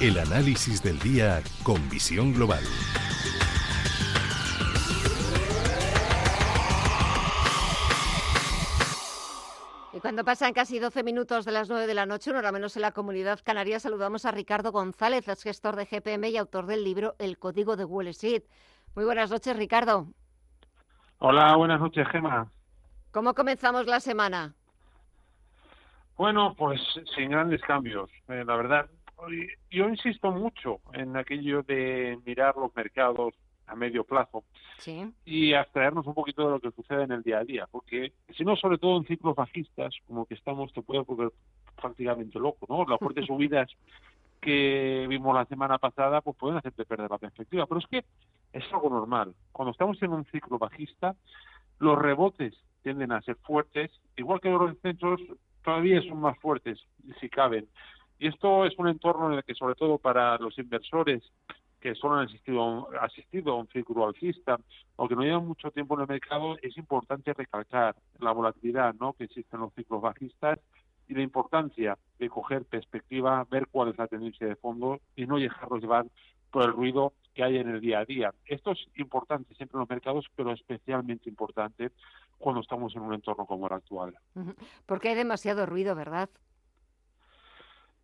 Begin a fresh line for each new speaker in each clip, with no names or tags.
El análisis del día con visión global.
Y cuando pasan casi 12 minutos de las 9 de la noche, una hora menos en la comunidad canaria, saludamos a Ricardo González, es gestor de GPM y autor del libro El Código de Wall Street. Muy buenas noches, Ricardo.
Hola, buenas noches, Gema.
¿Cómo comenzamos la semana?
Bueno, pues sin grandes cambios, eh, la verdad. Yo insisto mucho en aquello de mirar los mercados a medio plazo y abstraernos un poquito de lo que sucede en el día a día, porque si no, sobre todo en ciclos bajistas, como que estamos, te puede volver prácticamente loco, ¿no? Las fuertes subidas que vimos la semana pasada, pues pueden hacerte perder la perspectiva, pero es que es algo normal. Cuando estamos en un ciclo bajista, los rebotes tienden a ser fuertes, igual que los descensos todavía son más fuertes, si caben. Y esto es un entorno en el que, sobre todo para los inversores que solo han asistido, asistido a un ciclo alcista o que no llevan mucho tiempo en el mercado, es importante recalcar la volatilidad ¿no? que existe en los ciclos bajistas y la importancia de coger perspectiva, ver cuál es la tendencia de fondo y no dejarlos llevar por el ruido que hay en el día a día. Esto es importante siempre en los mercados, pero especialmente importante cuando estamos en un entorno como el actual.
Porque hay demasiado ruido, ¿verdad?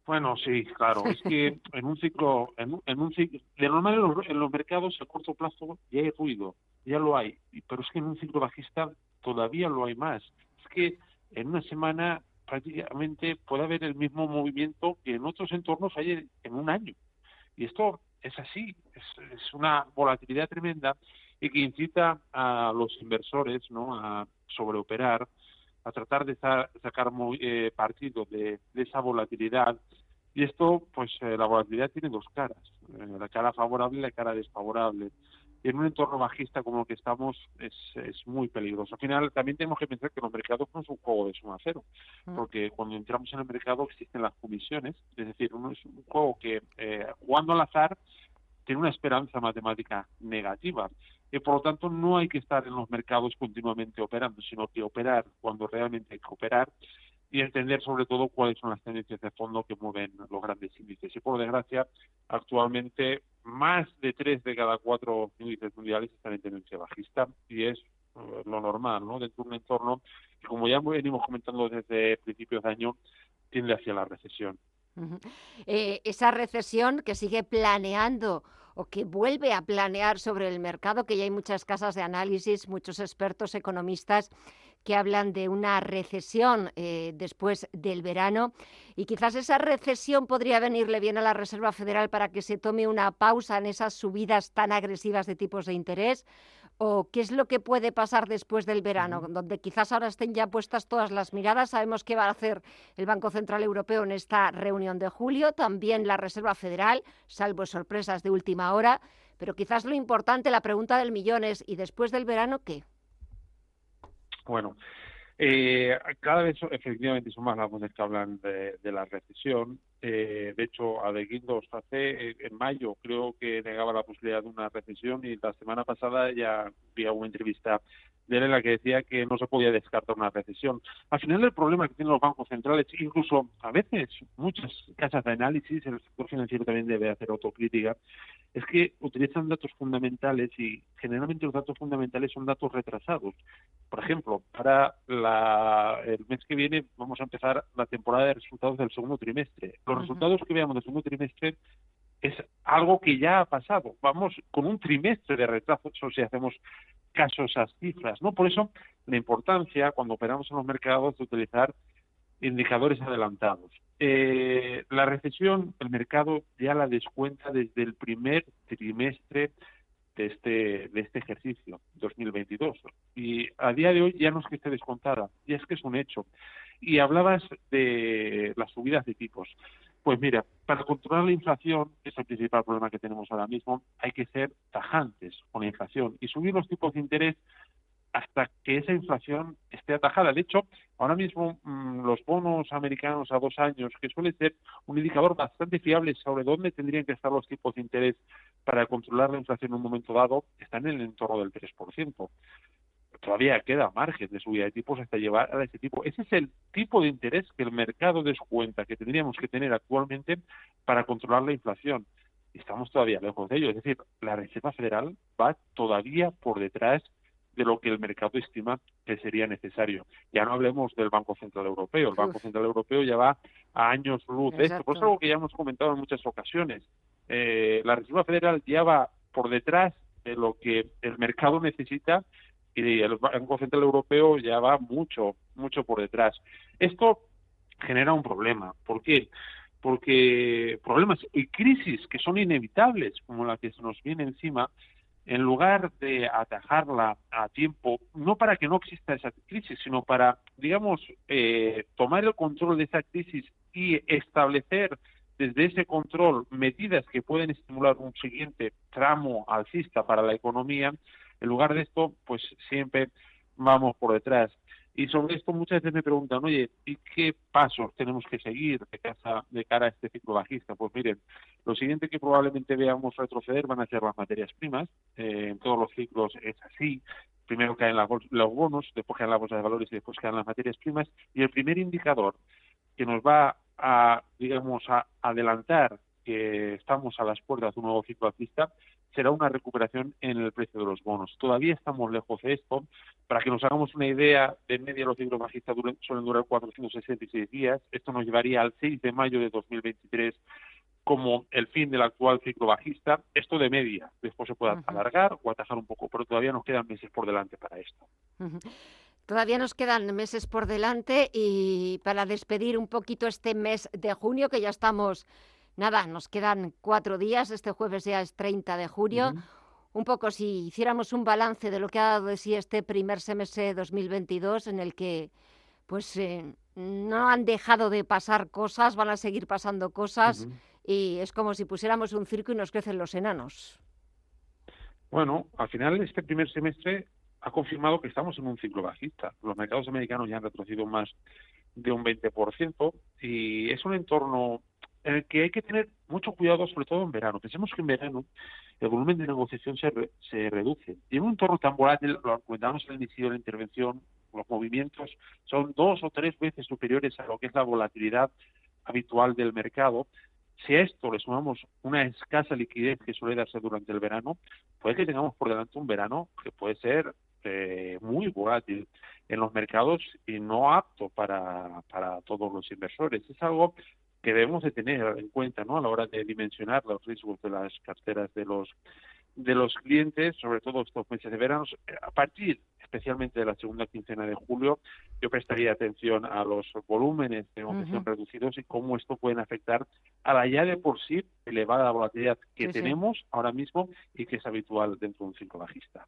Bueno, sí, claro. Es que en un ciclo, en, un ciclo, de normal en los, mercados a corto plazo ya hay ruido, ya lo hay, pero es que en un ciclo bajista todavía lo hay más. Es que en una semana prácticamente puede haber el mismo movimiento que en otros entornos hay en un año. Y esto es así, es, una volatilidad tremenda y que incita a los inversores ¿no? a sobreoperar, a tratar de sacar muy, eh, partido de, esa volatilidad. Y esto, pues eh, la volatilidad tiene dos caras, eh, la cara favorable y la cara desfavorable. Y en un entorno bajista como el que estamos es, es muy peligroso. Al final también tenemos que pensar que los mercados no es un juego de suma cero, mm. porque cuando entramos en el mercado existen las comisiones, es decir, uno es un juego que jugando al azar tiene una esperanza matemática negativa y por lo tanto no hay que estar en los mercados continuamente operando, sino que operar cuando realmente hay que operar y entender sobre todo cuáles son las tendencias de fondo que mueven los grandes índices. Y por desgracia, actualmente más de tres de cada cuatro índices mundiales están en tendencia bajista y es eh, lo normal, ¿no? Dentro de un entorno que, como ya venimos comentando desde principios de año, tiende hacia la recesión.
Eh, esa recesión que sigue planeando o que vuelve a planear sobre el mercado, que ya hay muchas casas de análisis, muchos expertos economistas que hablan de una recesión eh, después del verano. Y quizás esa recesión podría venirle bien a la Reserva Federal para que se tome una pausa en esas subidas tan agresivas de tipos de interés o qué es lo que puede pasar después del verano, donde quizás ahora estén ya puestas todas las miradas. Sabemos qué va a hacer el Banco Central Europeo en esta reunión de julio, también la Reserva Federal, salvo sorpresas de última hora, pero quizás lo importante, la pregunta del millón es, ¿y después del verano qué?
Bueno, eh, cada vez efectivamente son más las voces que hablan de, la recesión. Eh, de hecho, Adeguindos hace eh, en mayo creo que negaba la posibilidad de una recesión y la semana pasada ya vi una entrevista de él en la que decía que no se podía descartar una recesión. Al final el problema que tienen los bancos centrales, incluso a veces muchas casas de análisis, el sector financiero también debe hacer autocrítica, es que utilizan datos fundamentales y generalmente los datos fundamentales son datos retrasados. Por ejemplo, para el mes que viene vamos a empezar la temporada de resultados del segundo trimestre. Los resultados que veamos del segundo trimestre es algo que ya ha pasado. Vamos con un trimestre de retraso si hacemos caso a esas cifras, ¿no? Por eso la importancia cuando operamos en los mercados de utilizar indicadores adelantados. Eh, la recesión, el mercado ya la descuenta desde el primer trimestre de este, de este ejercicio, 2022. Y a día de hoy ya no es que esté descontada, ya es que es un hecho. Y hablabas de las subidas de tipos. Pues mira, para controlar la inflación, que es el principal problema que tenemos ahora mismo, hay que ser tajantes con la inflación y subir los tipos de interés hasta que esa inflación esté atajada. De hecho, ahora mismo mm, los bonos americanos a dos años, que suele ser un indicador bastante fiable sobre dónde tendrían que estar los tipos de interés para controlar la inflación en un momento dado, están en el entorno del 3%. Todavía queda margen de subida de tipos hasta llevar a ese tipo. Ese es el tipo de interés que el mercado descuenta que tendríamos que tener actualmente para controlar la inflación. Estamos todavía lejos de ello. Es decir, la Reserva Federal va todavía por detrás de lo que el mercado estima que sería necesario. Ya no hablemos del Banco Central Europeo. El Banco Central Europeo ya va a años luz de esto. Por eso algo que ya hemos comentado en muchas ocasiones. Eh, la Reserva Federal ya va por detrás de lo que el mercado necesita y el Banco Central Europeo ya va mucho, mucho por detrás. Esto genera un problema. ¿Por qué? Porque problemas y crisis que son inevitables, como la que se nos viene encima, en lugar de atajarla a tiempo, no para que no exista esa crisis, sino para, digamos, eh, tomar el control de esa crisis y establecer desde ese control medidas que pueden estimular un siguiente tramo alcista para la economía, en lugar de esto, pues siempre vamos por detrás. Y sobre esto muchas veces me preguntan, oye, ¿y qué pasos tenemos que seguir de, casa, de cara a este ciclo bajista? Pues miren, lo siguiente que probablemente veamos retroceder van a ser las materias primas. Eh, en todos los ciclos es así. Primero caen los bonos, después caen la bolsa de valores y después caen las materias primas. Y el primer indicador que nos va a, digamos, a adelantar que estamos a las puertas de un nuevo ciclo alcista será una recuperación en el precio de los bonos. Todavía estamos lejos de esto. Para que nos hagamos una idea, de media los ciclos bajistas suelen durar 466 días. Esto nos llevaría al 6 de mayo de 2023 como el fin del actual ciclo bajista. Esto de media. Después se puede alargar o atajar un poco, pero todavía nos quedan meses por delante para esto.
Todavía nos quedan meses por delante y para despedir un poquito este mes de junio, que ya estamos, nada, nos quedan cuatro días, este jueves ya es 30 de junio. Un poco si hiciéramos un balance de lo que ha dado de sí este primer semestre 2022 en el que pues eh, no han dejado de pasar cosas, van a seguir pasando cosas y es como si pusiéramos un circo y nos crecen los enanos.
Bueno, al final este primer semestre ha confirmado que estamos en un ciclo bajista. Los mercados americanos ya han retrocedido más de un 20% y es un entorno el que hay que tener mucho cuidado, sobre todo en verano. Pensemos que en verano el volumen de negociación se, se reduce. Y en un entorno tan volátil, lo comentamos al inicio de la intervención, los movimientos son dos o tres veces superiores a lo que es la volatilidad habitual del mercado. Si a esto le sumamos una escasa liquidez que suele darse durante el verano, puede que tengamos por delante un verano que puede ser eh, muy volátil en los mercados y no apto para, para todos los inversores. Es algo que debemos de tener en cuenta ¿no? a la hora de dimensionar los riesgos de las carteras de los de los clientes, sobre todo estos meses de verano. A partir especialmente de la segunda quincena de julio, yo prestaría atención a los volúmenes de negociación reducidos y cómo esto puede afectar a la ya de por sí elevada volatilidad que tenemos ahora mismo y que es habitual dentro de un ciclo bajista.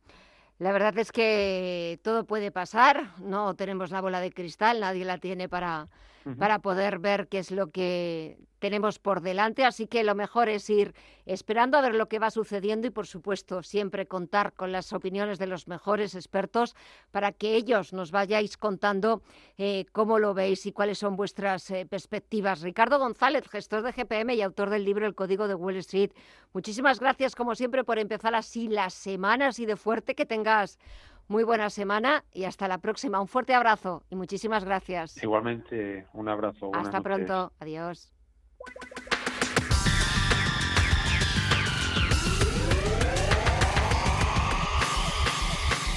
La verdad es que todo puede pasar, no tenemos la bola de cristal, nadie la tiene para, para poder ver qué es lo que tenemos por delante, así que lo mejor es ir esperando a ver lo que va sucediendo y, por supuesto, siempre contar con las opiniones de los mejores expertos para que ellos nos vayáis contando eh, cómo lo veis y cuáles son vuestras eh, perspectivas. Ricardo González, gestor de GPM y autor del libro El Código de Wall Street, muchísimas gracias, como siempre, por empezar así las semanas y de fuerte que tengas muy buena semana y hasta la próxima. Un fuerte abrazo y muchísimas gracias.
Igualmente, un abrazo.
Hasta pronto. Adiós.